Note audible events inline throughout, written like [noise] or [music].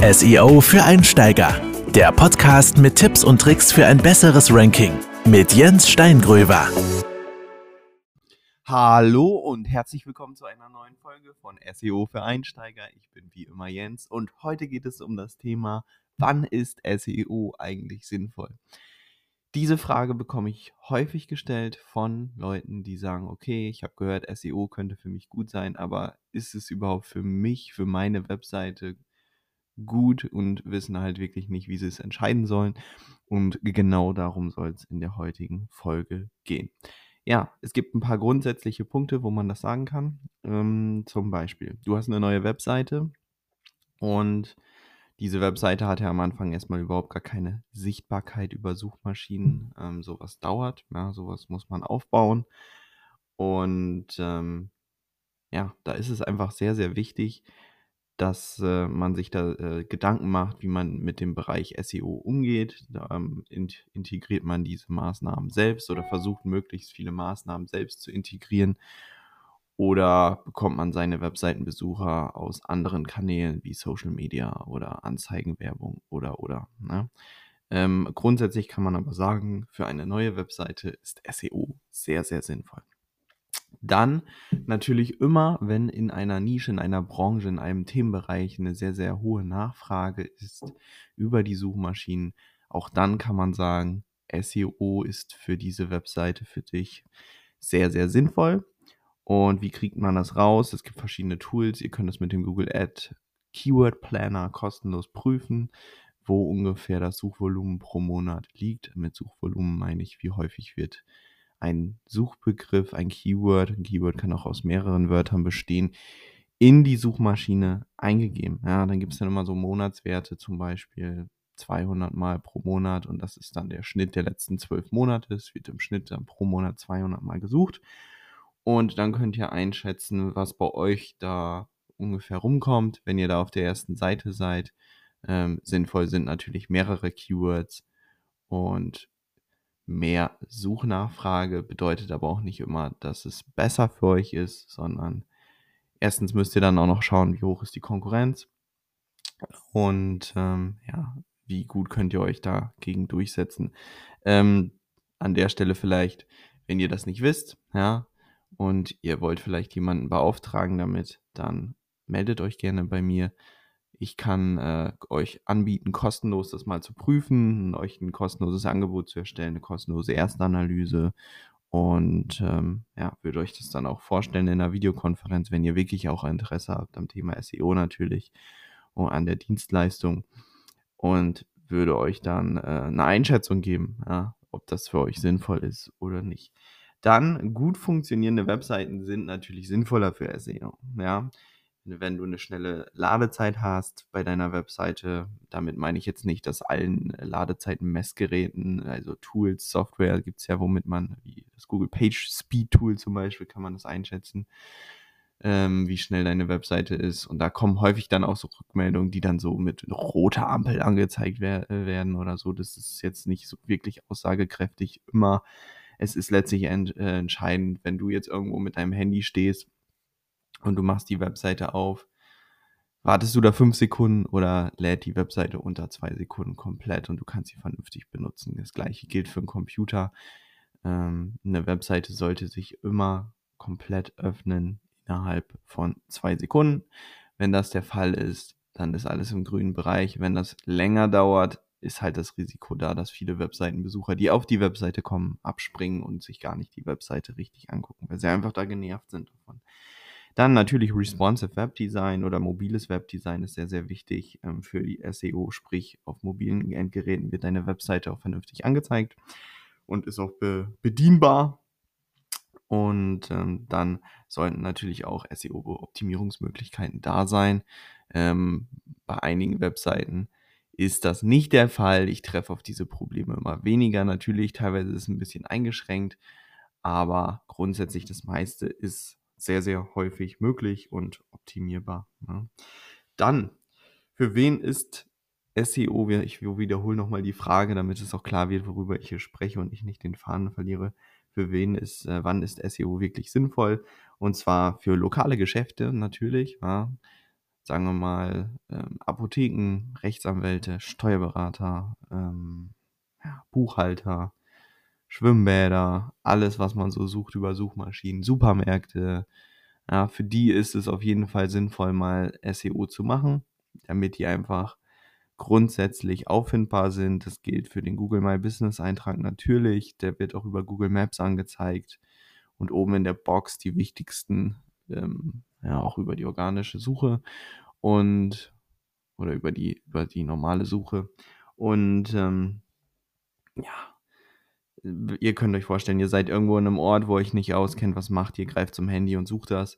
SEO für Einsteiger. Der Podcast mit Tipps und Tricks für ein besseres Ranking mit Jens Steingröber. Hallo und herzlich willkommen zu einer neuen Folge von SEO für Einsteiger. Ich bin wie immer Jens und heute geht es um das Thema, wann ist SEO eigentlich sinnvoll? Diese Frage bekomme ich häufig gestellt von Leuten, die sagen, okay, ich habe gehört, SEO könnte für mich gut sein, aber ist es überhaupt für mich, für meine Webseite gut und wissen halt wirklich nicht, wie sie es entscheiden sollen. Und genau darum soll es in der heutigen Folge gehen. Ja, es gibt ein paar grundsätzliche Punkte, wo man das sagen kann. Ähm, zum Beispiel, du hast eine neue Webseite und diese Webseite hat ja am Anfang erstmal überhaupt gar keine Sichtbarkeit über Suchmaschinen. Ähm, sowas dauert, ja, sowas muss man aufbauen. Und ähm, ja, da ist es einfach sehr, sehr wichtig, dass äh, man sich da äh, Gedanken macht, wie man mit dem Bereich SEO umgeht. Ähm, in, integriert man diese Maßnahmen selbst oder versucht möglichst viele Maßnahmen selbst zu integrieren. Oder bekommt man seine Webseitenbesucher aus anderen Kanälen wie Social Media oder Anzeigenwerbung oder oder. Ne? Ähm, grundsätzlich kann man aber sagen, für eine neue Webseite ist SEO sehr, sehr sinnvoll. Dann natürlich immer, wenn in einer Nische, in einer Branche, in einem Themenbereich eine sehr, sehr hohe Nachfrage ist über die Suchmaschinen, auch dann kann man sagen, SEO ist für diese Webseite für dich sehr, sehr sinnvoll. Und wie kriegt man das raus? Es gibt verschiedene Tools. Ihr könnt es mit dem Google Ad Keyword Planner kostenlos prüfen, wo ungefähr das Suchvolumen pro Monat liegt. Mit Suchvolumen meine ich, wie häufig wird ein Suchbegriff, ein Keyword, ein Keyword kann auch aus mehreren Wörtern bestehen, in die Suchmaschine eingegeben. Ja, dann gibt es dann immer so Monatswerte, zum Beispiel 200 Mal pro Monat und das ist dann der Schnitt der letzten zwölf Monate. Es wird im Schnitt dann pro Monat 200 Mal gesucht und dann könnt ihr einschätzen, was bei euch da ungefähr rumkommt, wenn ihr da auf der ersten Seite seid. Ähm, sinnvoll sind natürlich mehrere Keywords und mehr Suchnachfrage bedeutet aber auch nicht immer, dass es besser für euch ist, sondern erstens müsst ihr dann auch noch schauen, wie hoch ist die Konkurrenz und ähm, ja, wie gut könnt ihr euch dagegen durchsetzen. Ähm, an der Stelle vielleicht, wenn ihr das nicht wisst, ja, und ihr wollt vielleicht jemanden beauftragen damit, dann meldet euch gerne bei mir. Ich kann äh, euch anbieten, kostenlos das mal zu prüfen, euch ein kostenloses Angebot zu erstellen, eine kostenlose Erstanalyse und ähm, ja, würde euch das dann auch vorstellen in einer Videokonferenz, wenn ihr wirklich auch Interesse habt am Thema SEO natürlich und an der Dienstleistung und würde euch dann äh, eine Einschätzung geben, ja, ob das für euch sinnvoll ist oder nicht. Dann gut funktionierende Webseiten sind natürlich sinnvoller für SEO. Ja, wenn du eine schnelle Ladezeit hast bei deiner Webseite, damit meine ich jetzt nicht, dass allen Ladezeiten-Messgeräten, also Tools, Software gibt es ja, womit man, wie das Google Page Speed Tool zum Beispiel, kann man das einschätzen, ähm, wie schnell deine Webseite ist. Und da kommen häufig dann auch so Rückmeldungen, die dann so mit roter Ampel angezeigt wer äh, werden oder so. Das ist jetzt nicht so wirklich aussagekräftig immer. Es ist letztlich ent äh, entscheidend, wenn du jetzt irgendwo mit deinem Handy stehst und du machst die Webseite auf, wartest du da fünf Sekunden oder lädt die Webseite unter zwei Sekunden komplett und du kannst sie vernünftig benutzen. Das gleiche gilt für einen Computer. Ähm, eine Webseite sollte sich immer komplett öffnen innerhalb von zwei Sekunden. Wenn das der Fall ist, dann ist alles im grünen Bereich. Wenn das länger dauert, ist halt das Risiko da, dass viele Webseitenbesucher, die auf die Webseite kommen, abspringen und sich gar nicht die Webseite richtig angucken, weil sie einfach da genervt sind. Dann natürlich responsive Webdesign oder mobiles Webdesign ist sehr, sehr wichtig ähm, für die SEO, sprich auf mobilen Endgeräten wird deine Webseite auch vernünftig angezeigt und ist auch be bedienbar. Und ähm, dann sollten natürlich auch SEO-Optimierungsmöglichkeiten da sein. Ähm, bei einigen Webseiten ist das nicht der Fall. Ich treffe auf diese Probleme immer weniger. Natürlich, teilweise ist es ein bisschen eingeschränkt, aber grundsätzlich das meiste ist sehr, sehr häufig möglich und optimierbar. Ne? Dann, für wen ist SEO, ich wiederhole nochmal die Frage, damit es auch klar wird, worüber ich hier spreche und ich nicht den Faden verliere. Für wen ist, äh, wann ist SEO wirklich sinnvoll? Und zwar für lokale Geschäfte natürlich. Ja. sagen wir mal, ähm, Apotheken, Rechtsanwälte, Steuerberater, ähm, Buchhalter, Schwimmbäder, alles, was man so sucht über Suchmaschinen, Supermärkte. Ja, für die ist es auf jeden Fall sinnvoll, mal SEO zu machen, damit die einfach grundsätzlich auffindbar sind. Das gilt für den Google My Business Eintrag natürlich. Der wird auch über Google Maps angezeigt und oben in der Box die wichtigsten, ähm, ja, auch über die organische Suche und oder über die, über die normale Suche. Und ähm, ja, ihr könnt euch vorstellen, ihr seid irgendwo in einem Ort, wo euch nicht auskennt, was macht ihr, greift zum Handy und sucht das.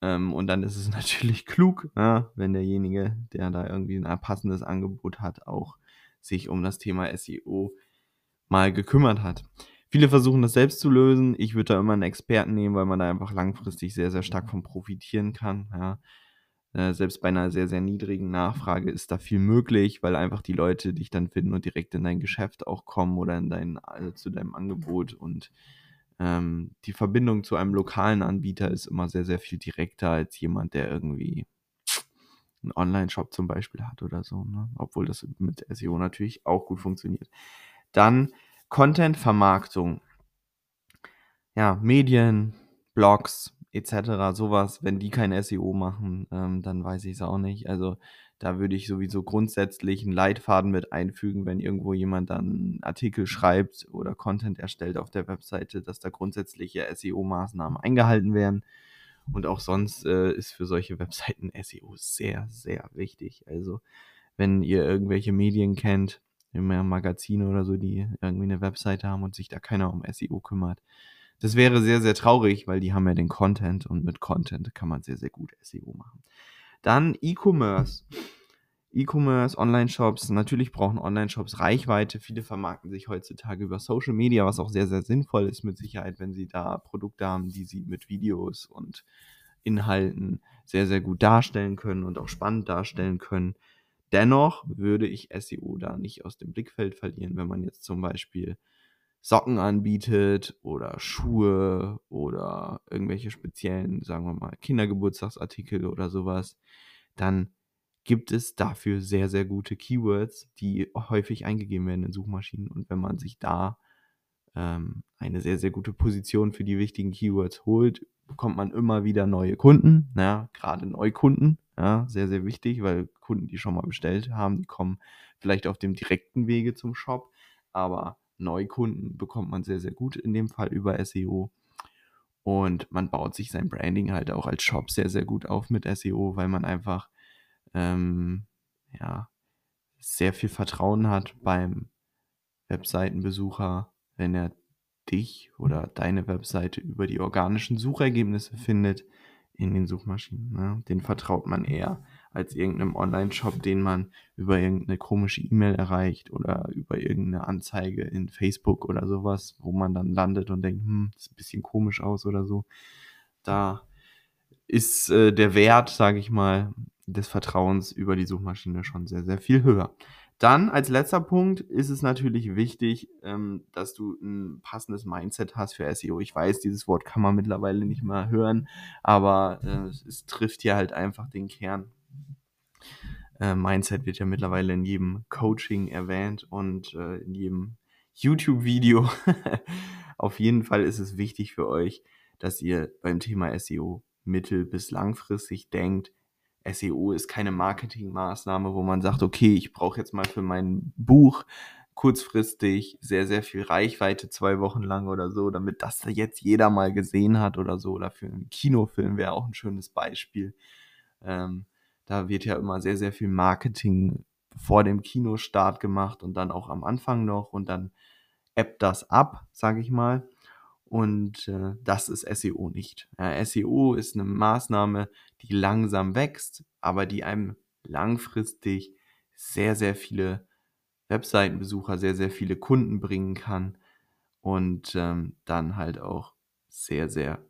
Ähm, und dann ist es [laughs] natürlich klug, ja, wenn derjenige, der da irgendwie ein passendes Angebot hat, auch sich um das Thema SEO mal gekümmert hat. Viele versuchen das selbst zu lösen. Ich würde da immer einen Experten nehmen, weil man da einfach langfristig sehr, sehr stark von profitieren kann. Ja. Äh, selbst bei einer sehr, sehr niedrigen Nachfrage ist da viel möglich, weil einfach die Leute dich dann finden und direkt in dein Geschäft auch kommen oder in dein, also zu deinem Angebot. Und ähm, die Verbindung zu einem lokalen Anbieter ist immer sehr, sehr viel direkter als jemand, der irgendwie einen Online-Shop zum Beispiel hat oder so. Ne? Obwohl das mit SEO natürlich auch gut funktioniert. Dann Content-Vermarktung. Ja, Medien, Blogs, etc., sowas, wenn die kein SEO machen, ähm, dann weiß ich es auch nicht. Also da würde ich sowieso grundsätzlich einen Leitfaden mit einfügen, wenn irgendwo jemand dann Artikel schreibt oder Content erstellt auf der Webseite, dass da grundsätzliche SEO-Maßnahmen eingehalten werden. Und auch sonst äh, ist für solche Webseiten [laughs] SEO sehr, sehr wichtig. Also wenn ihr irgendwelche Medien kennt, immer Magazine oder so, die irgendwie eine Webseite haben und sich da keiner um SEO kümmert, das wäre sehr, sehr traurig, weil die haben ja den Content und mit Content kann man sehr, sehr gut SEO machen. Dann E-Commerce. E-Commerce, Online-Shops. Natürlich brauchen Online-Shops Reichweite. Viele vermarkten sich heutzutage über Social Media, was auch sehr, sehr sinnvoll ist mit Sicherheit, wenn sie da Produkte haben, die sie mit Videos und Inhalten sehr, sehr gut darstellen können und auch spannend darstellen können. Dennoch würde ich SEO da nicht aus dem Blickfeld verlieren, wenn man jetzt zum Beispiel Socken anbietet oder Schuhe oder irgendwelche speziellen, sagen wir mal, Kindergeburtstagsartikel oder sowas, dann gibt es dafür sehr, sehr gute Keywords, die häufig eingegeben werden in Suchmaschinen. Und wenn man sich da ähm, eine sehr, sehr gute Position für die wichtigen Keywords holt, bekommt man immer wieder neue Kunden, ja, gerade Neukunden, ja, sehr, sehr wichtig, weil Kunden, die schon mal bestellt haben, die kommen vielleicht auf dem direkten Wege zum Shop, aber Neukunden bekommt man sehr, sehr gut in dem Fall über SEO. Und man baut sich sein Branding halt auch als Shop sehr, sehr gut auf mit SEO, weil man einfach ähm, ja, sehr viel Vertrauen hat beim Webseitenbesucher, wenn er dich oder deine Webseite über die organischen Suchergebnisse findet in den Suchmaschinen. Ne? Den vertraut man eher als irgendeinem Online-Shop, den man über irgendeine komische E-Mail erreicht oder über irgendeine Anzeige in Facebook oder sowas, wo man dann landet und denkt, hm, das sieht ein bisschen komisch aus oder so. Da ist äh, der Wert, sage ich mal, des Vertrauens über die Suchmaschine schon sehr, sehr viel höher. Dann als letzter Punkt ist es natürlich wichtig, ähm, dass du ein passendes Mindset hast für SEO. Ich weiß, dieses Wort kann man mittlerweile nicht mehr hören, aber äh, es trifft hier halt einfach den Kern. Äh, Mindset wird ja mittlerweile in jedem Coaching erwähnt und äh, in jedem YouTube-Video. [laughs] Auf jeden Fall ist es wichtig für euch, dass ihr beim Thema SEO mittel- bis langfristig denkt, SEO ist keine Marketingmaßnahme, wo man sagt, okay, ich brauche jetzt mal für mein Buch kurzfristig sehr, sehr viel Reichweite, zwei Wochen lang oder so, damit das jetzt jeder mal gesehen hat oder so. Oder für einen Kinofilm wäre auch ein schönes Beispiel. Ähm, da wird ja immer sehr, sehr viel Marketing vor dem Kinostart gemacht und dann auch am Anfang noch und dann ebbt das ab, sage ich mal. Und äh, das ist SEO nicht. Ja, SEO ist eine Maßnahme, die langsam wächst, aber die einem langfristig sehr, sehr viele Webseitenbesucher, sehr, sehr viele Kunden bringen kann und ähm, dann halt auch sehr, sehr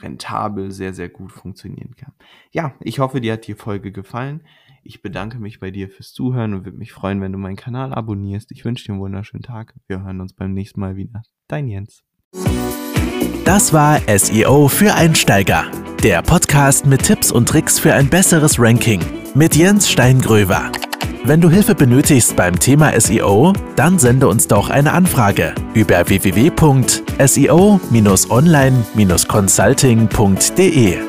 rentabel, sehr, sehr gut funktionieren kann. Ja, ich hoffe, dir hat die Folge gefallen. Ich bedanke mich bei dir fürs Zuhören und würde mich freuen, wenn du meinen Kanal abonnierst. Ich wünsche dir einen wunderschönen Tag. Wir hören uns beim nächsten Mal wieder. Dein Jens. Das war SEO für Einsteiger. Der Podcast mit Tipps und Tricks für ein besseres Ranking mit Jens Steingröver. Wenn du Hilfe benötigst beim Thema SEO, dann sende uns doch eine Anfrage über www.seo-online-consulting.de.